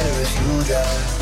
Still like I'm making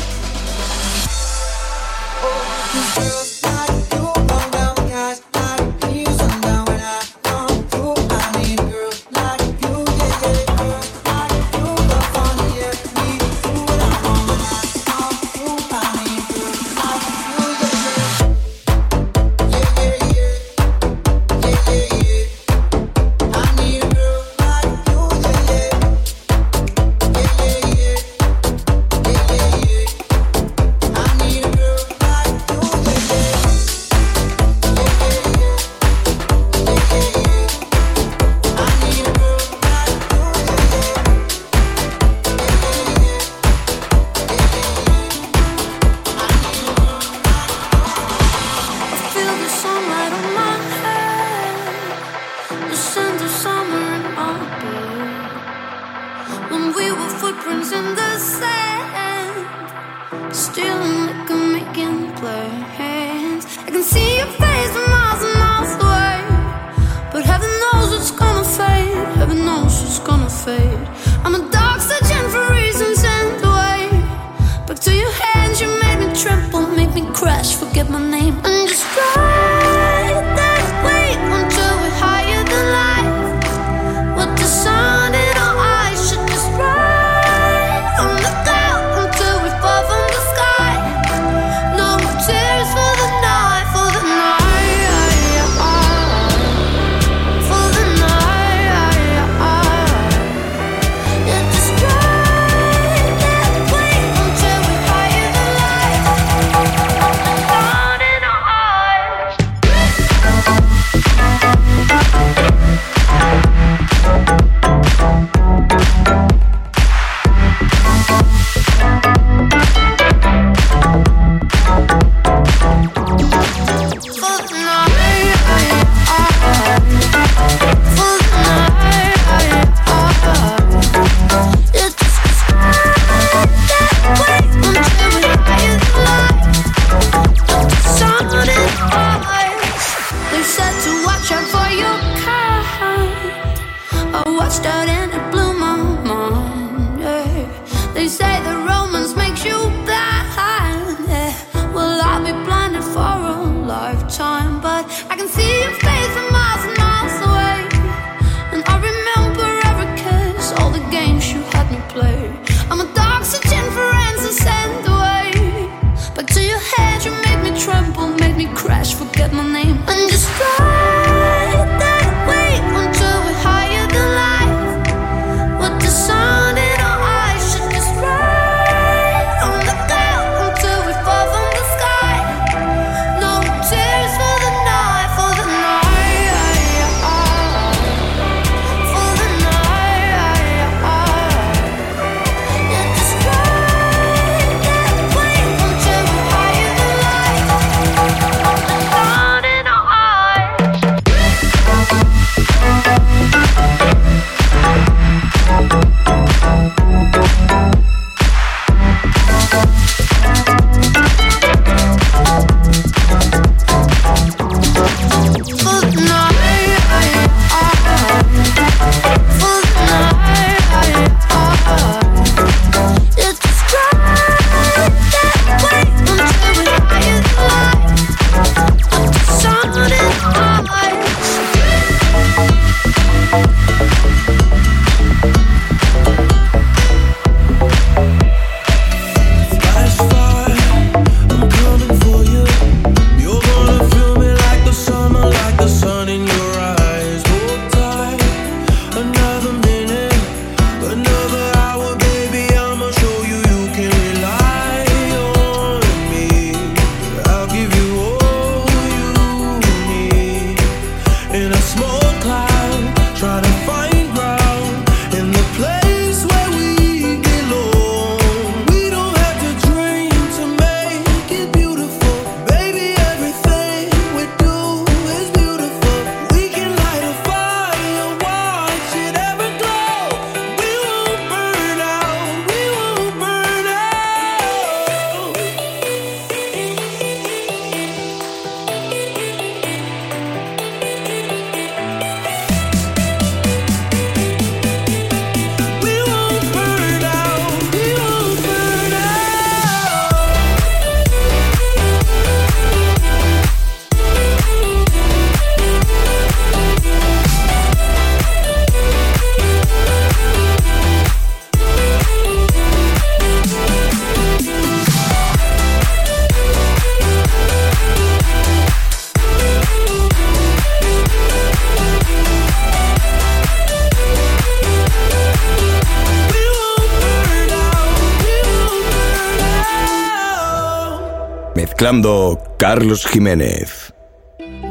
Carlos Jiménez.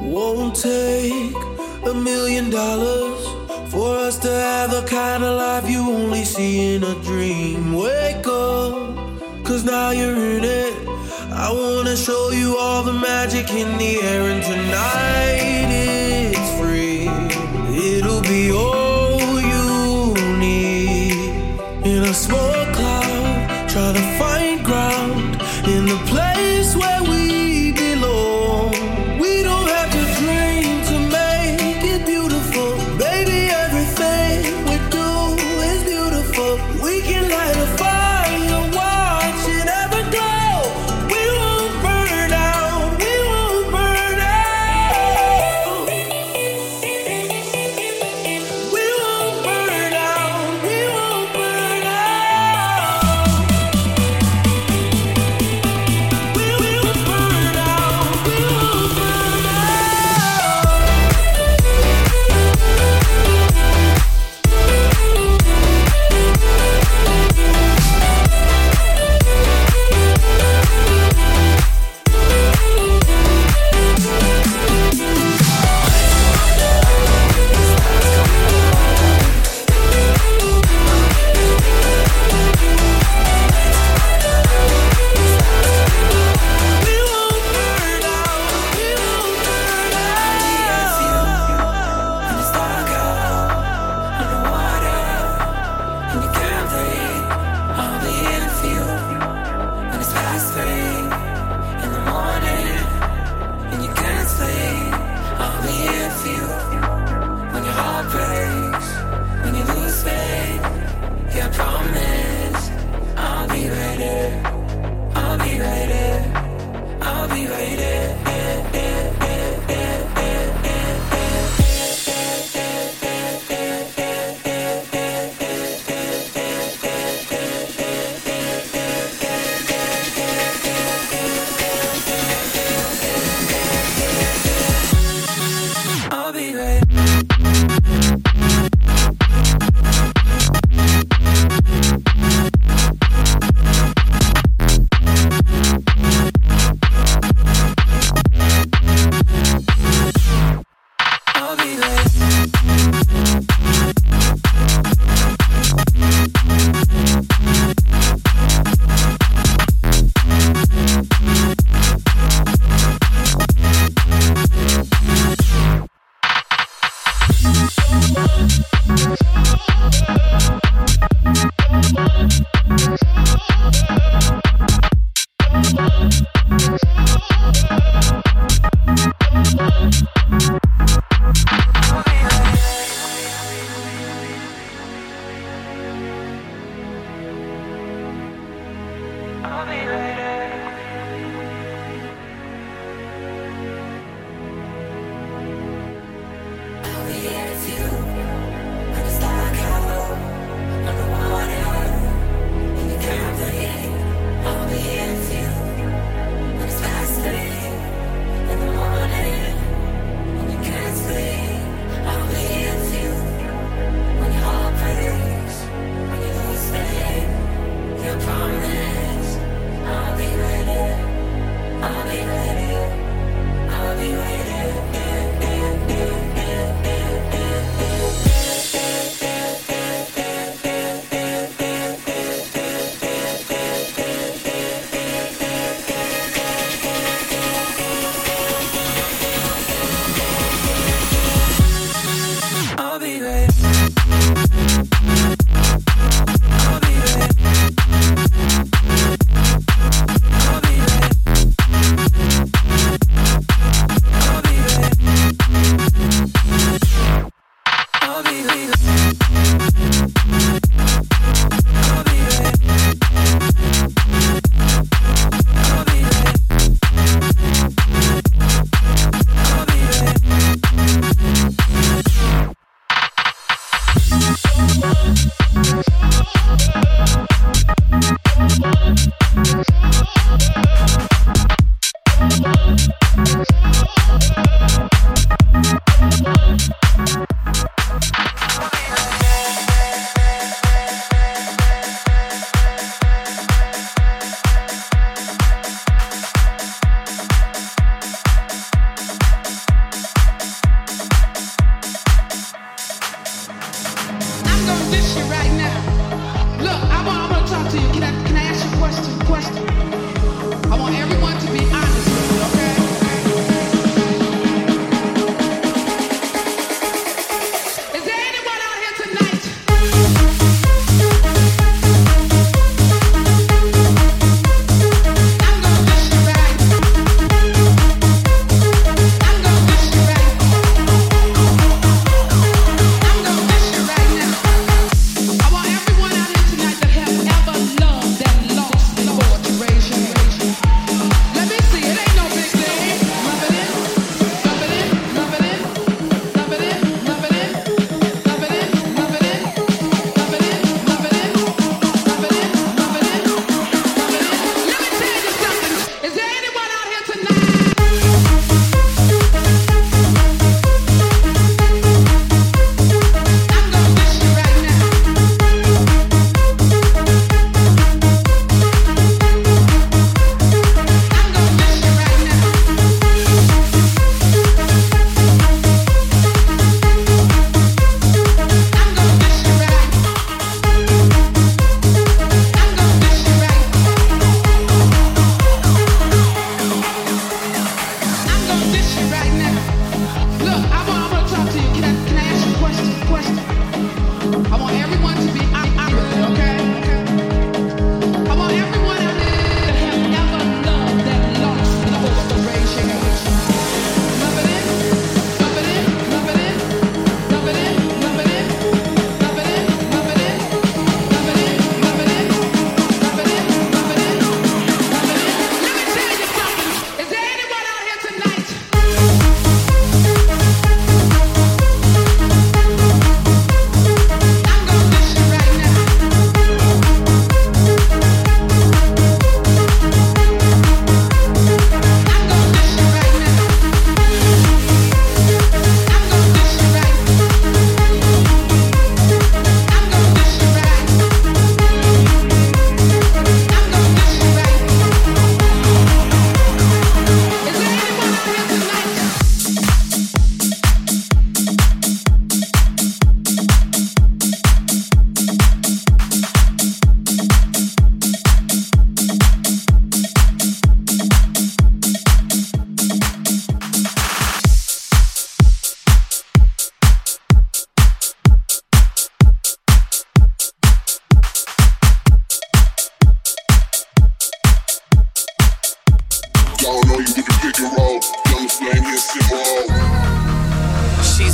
Won't take a million dollars for us to have the kind of life you only see in a dream. Wake up, cause now you're in it. I wanna show you all the magic in the air, and tonight it's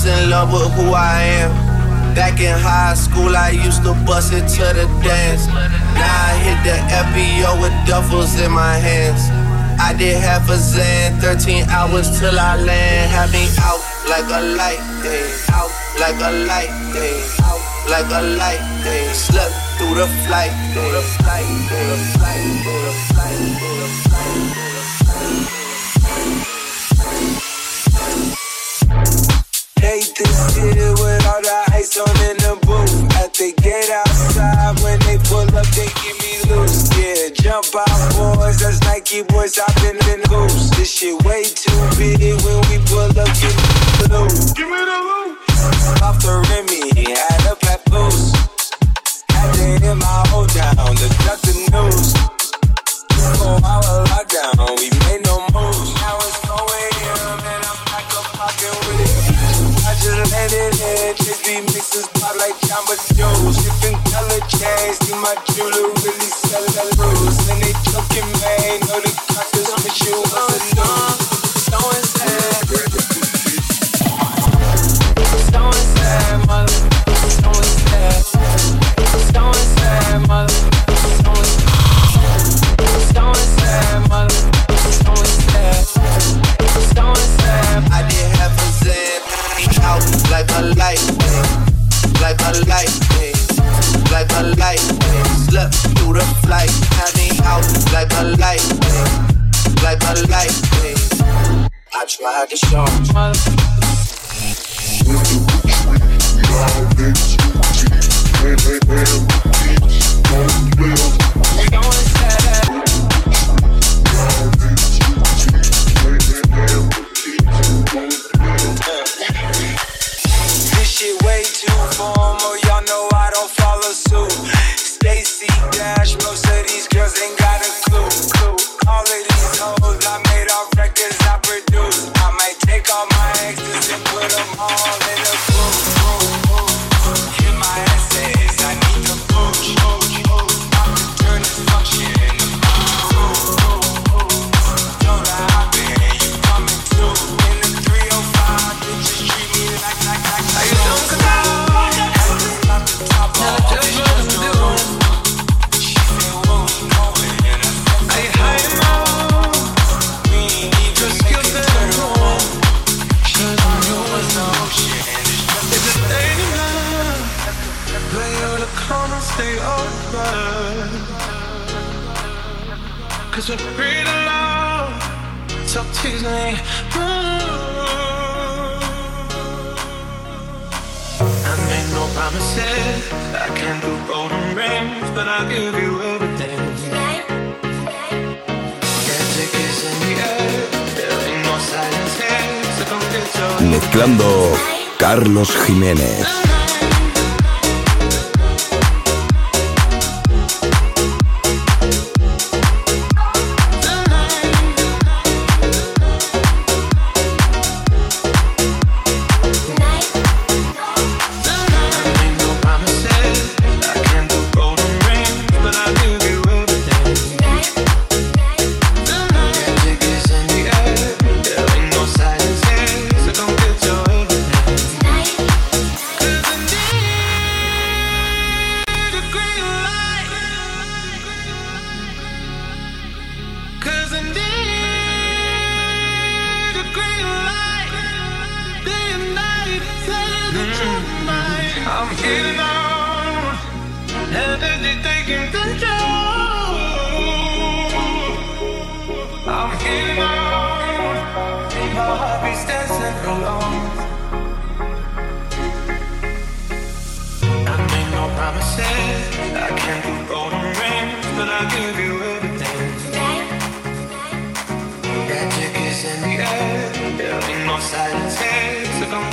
In love with who I am. Back in high school, I used to bust it to the dance. Now I hit the FBO with duffels in my hands. I did half a Zan, 13 hours till I land. Had me out like a light, day. Out like a light, day. Out like a light, day. Slept through the flight, through the flight, through the flight, through the flight, through the flight. Hate this year with all the ice on in the booth. At the gate outside, when they pull up, they give me loose. Yeah, jump out, boys. That's Nike boys hopping in the goose. This shit way too big when we pull up, give me the loot. Give me the loot. Off the Remy, had a papoose. Had to hit my whole down to duck the news. Four hour lockdown, we made no moves. Now it's 4 in. Just be mixing spot like Jamba Joe's. Different color chains, see my jeweler really sell that rules. And they joking, man. Know the crackers wish you was a news. So. So sad, mother. So. So mother. So mother. So. I did have a Zen out like a light, like a light, like a light. Slept through the flight, had me out like a light, like a light. I tried to show. We going I'm on, and it's taking control. I'm getting on, my heart beats dancing alone. I made no promises. I can't do golden rings, but I'll give you everything. Magic is in the air. There ain't no silence here, so come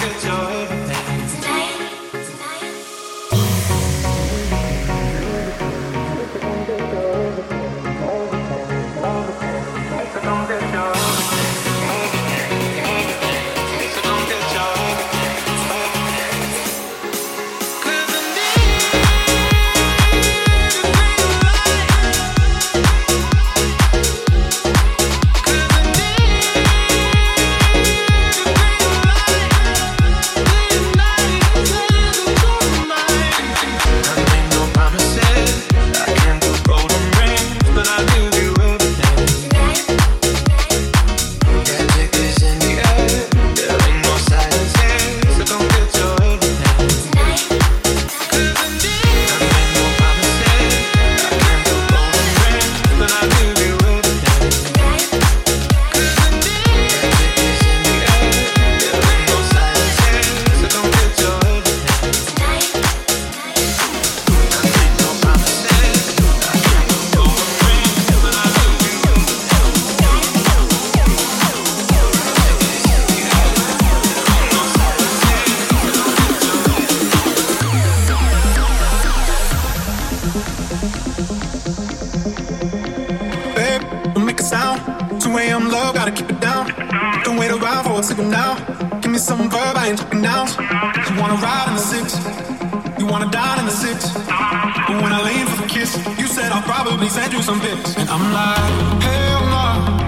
Babe, don't make a sound. 2 a.m. love, gotta keep it down. Don't wait around for a signal now. Give me some verb, I ain't talking now. You wanna ride in the six, you wanna dine in the six. But when I lean with a kiss, you said I'll probably send you some pics, and I'm like, hell no.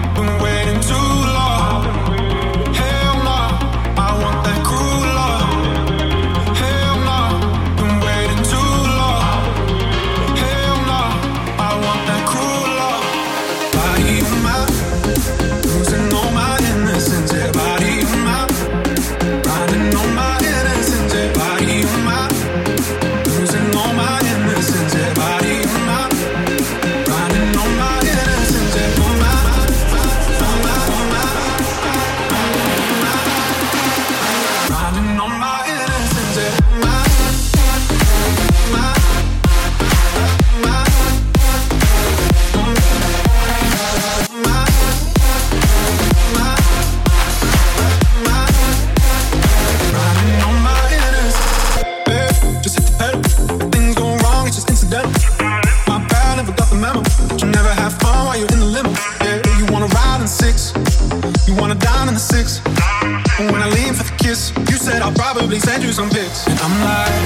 my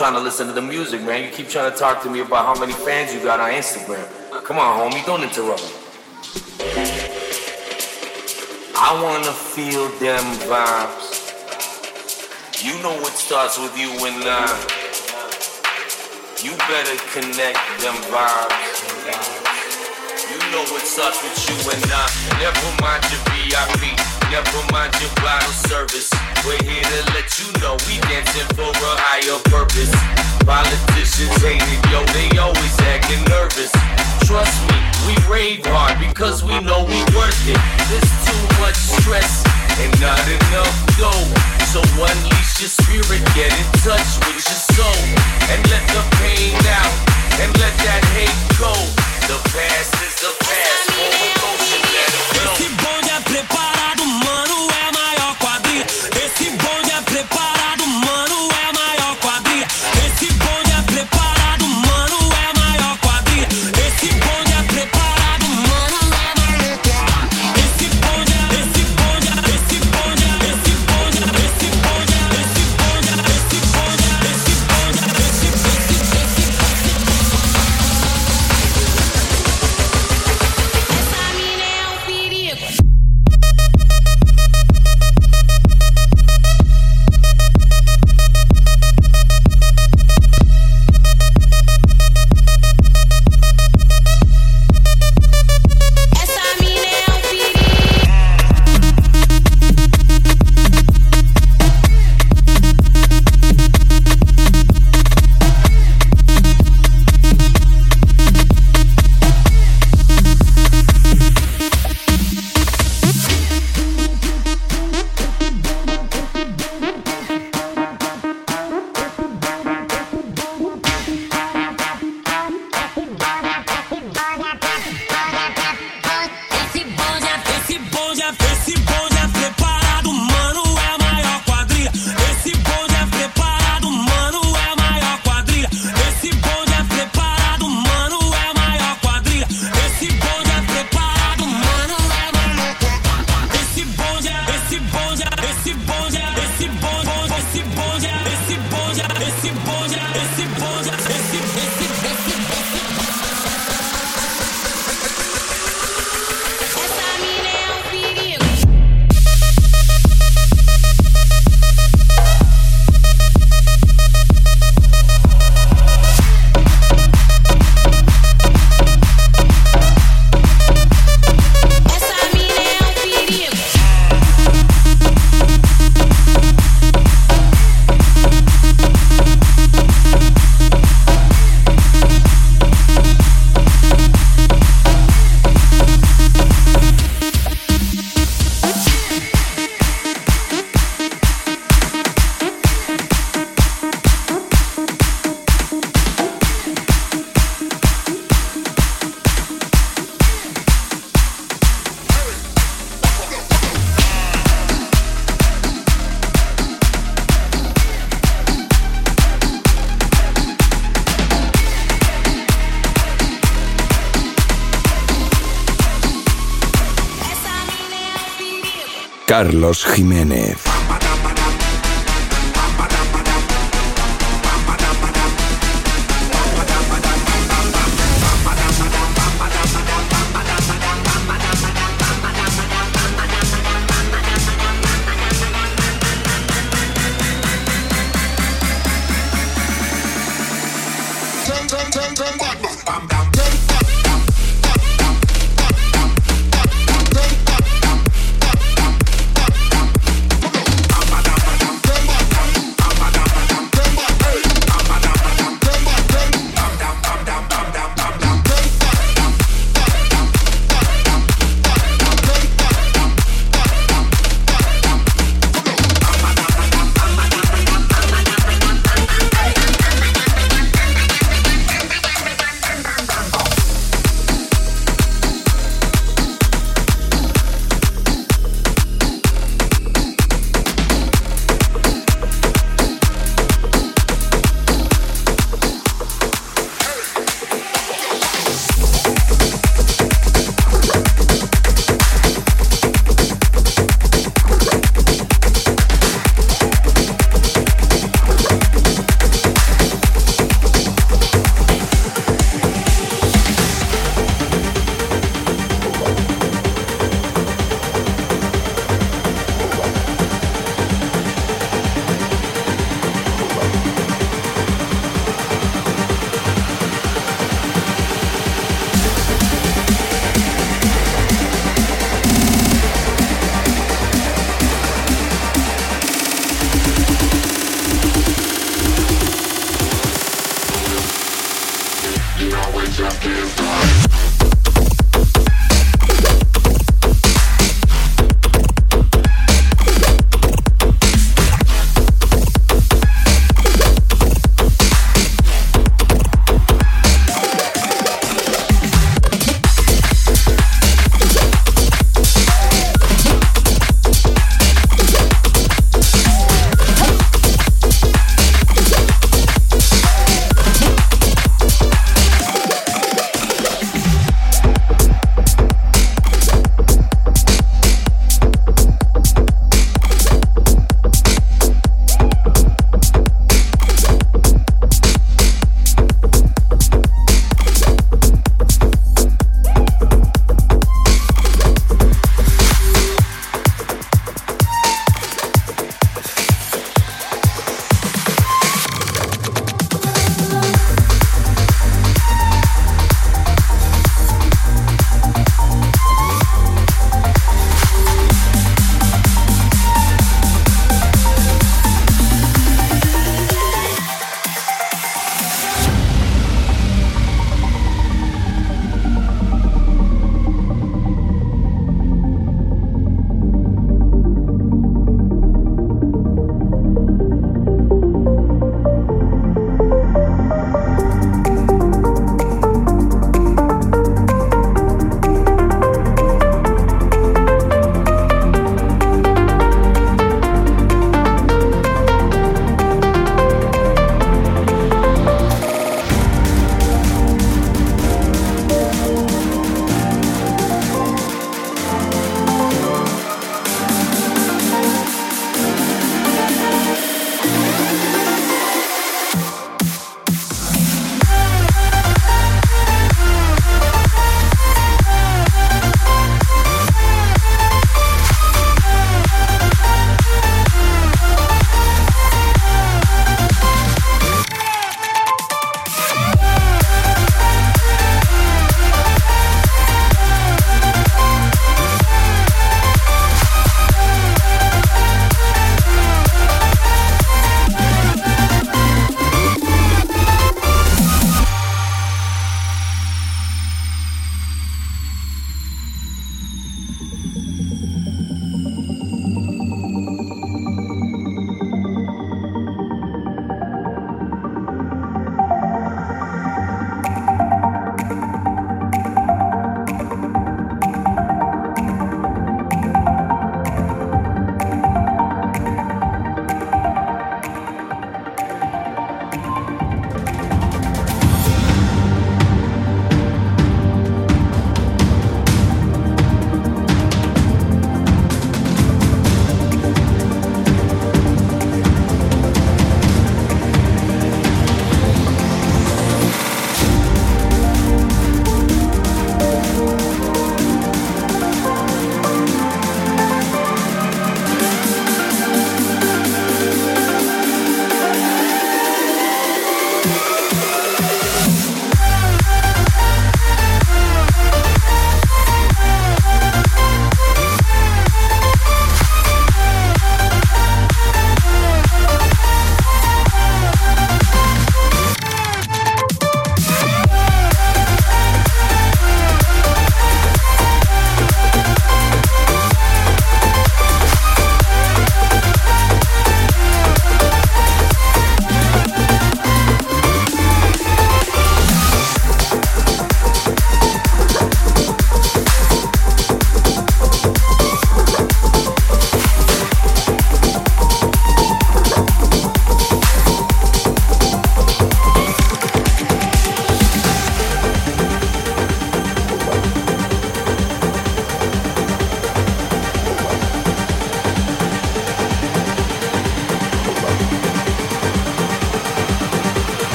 trying to listen to the music, man. You keep trying to talk to me about how many fans you got on Instagram. Come on, homie, don't interrupt me. I wanna feel them vibes. You know what starts with you and I. You better connect them vibes. You know what starts with you and I. Never mind your VIP. Never mind your bottle service. We're here to let you know we dancing for a higher purpose. Politicians hate it, yo, they always acting nervous. Trust me, we rave hard because we know we worth it. There's too much stress and not enough dough. So unleash your spirit, get in touch with your soul, and let the pain out, and let that hate go. The past is the past, preparado, mano, é Carlos Jiménez.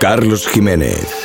Carlos Jiménez.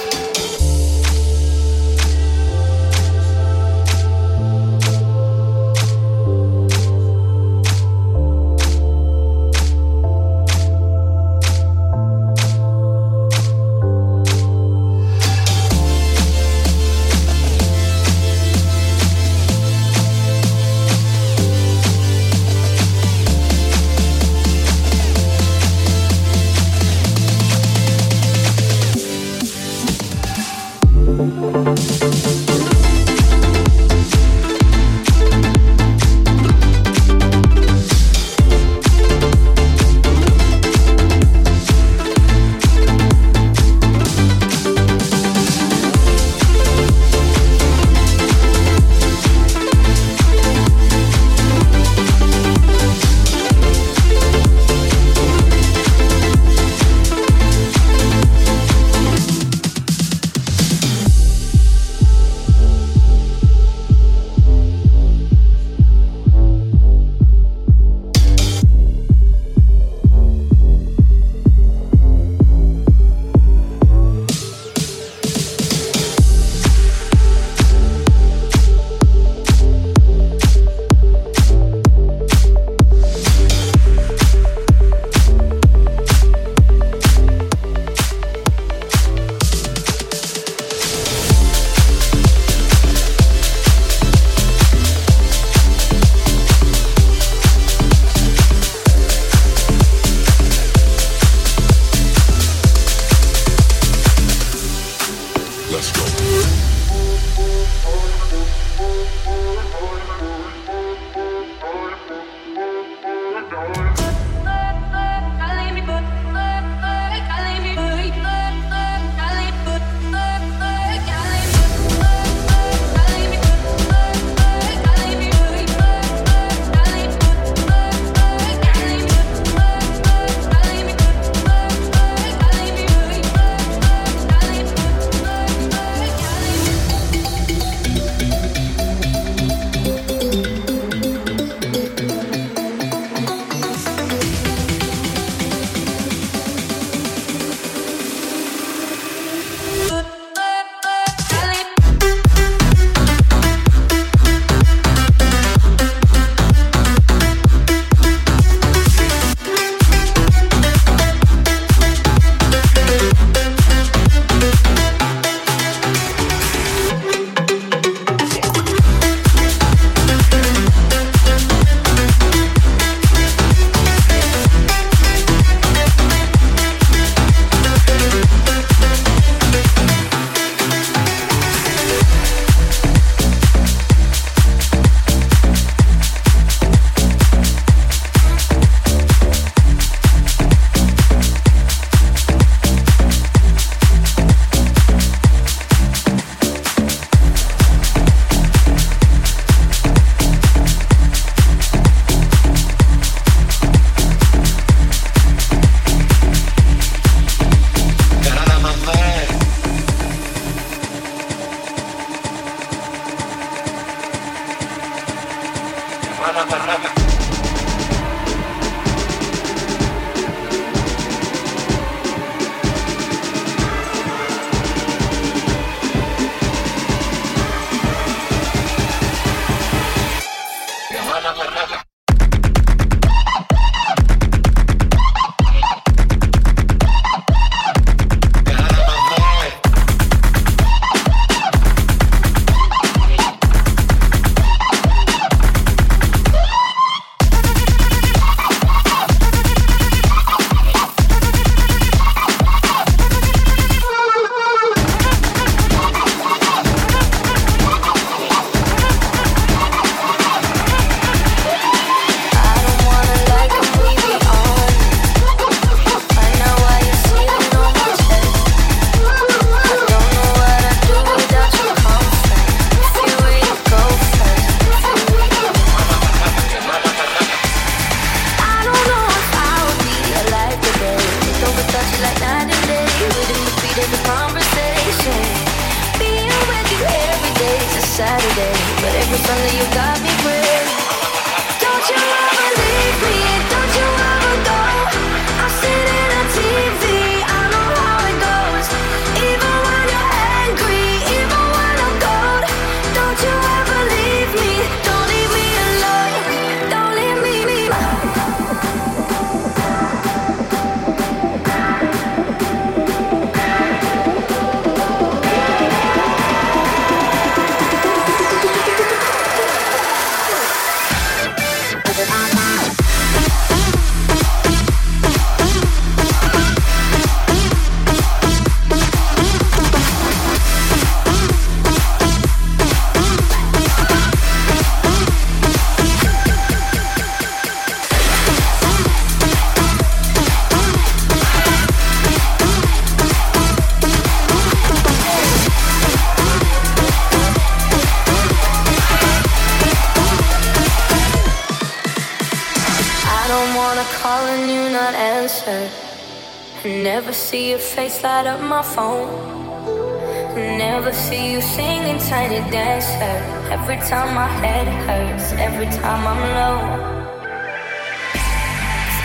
Time my head hurts, every time I'm low.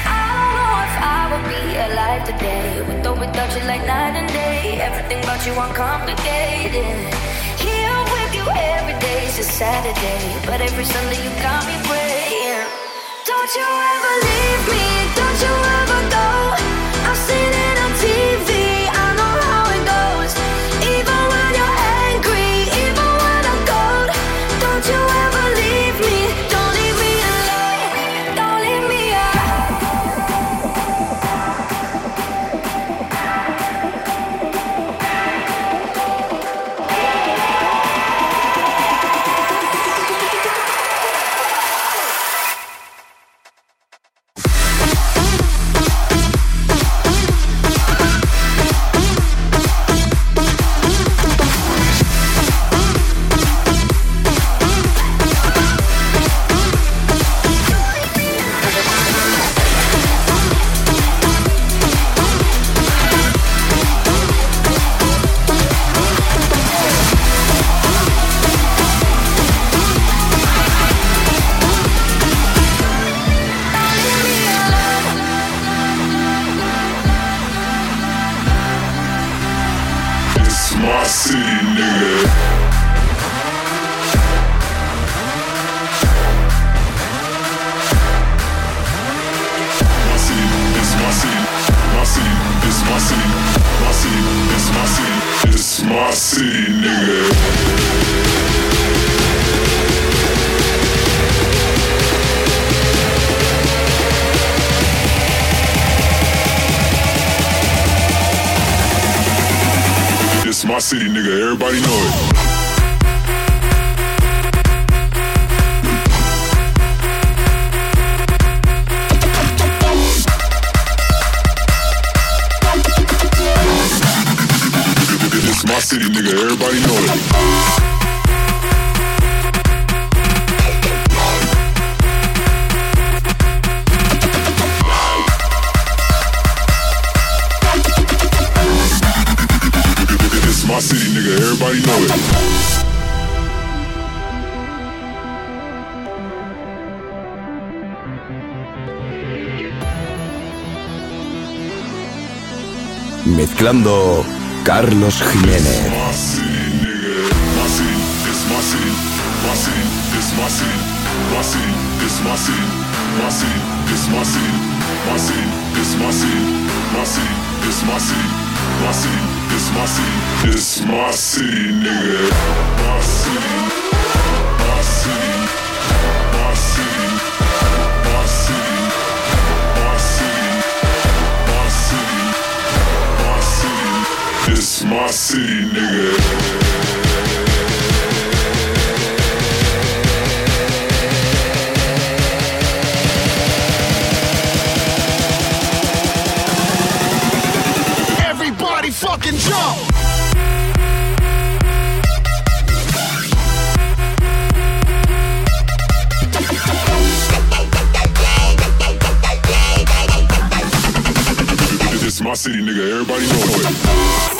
I don't know if I would be alive today. With or without you, like night and day. Everything about you uncomplicated. Here with you every day is a Saturday, but every Sunday you got me my city, nigga. Everybody know it. Mezclando Carlos Jiménez. Nigga. My city, my city, my city, my city, my city, my city, my city. It's my city, nigga. Fucking jump. This is my city, nigga. Everybody know it.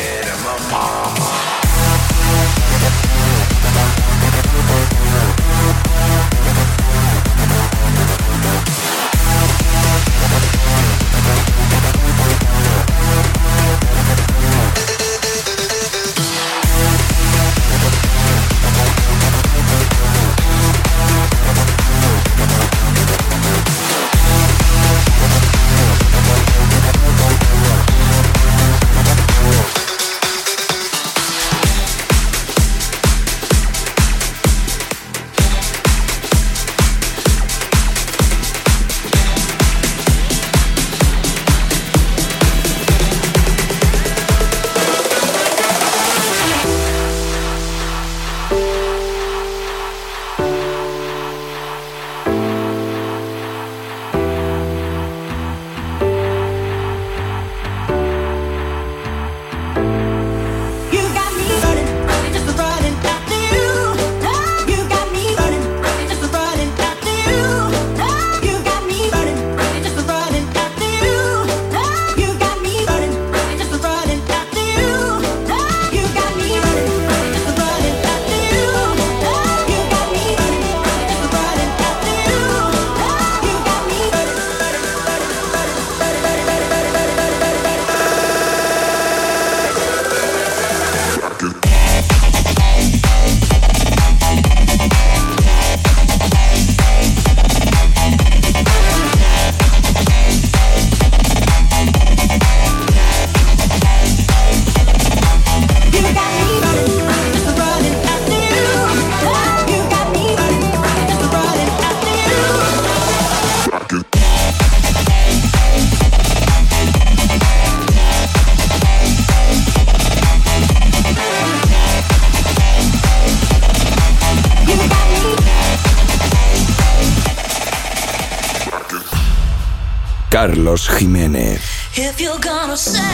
Carlos Jiménez. If you're gonna say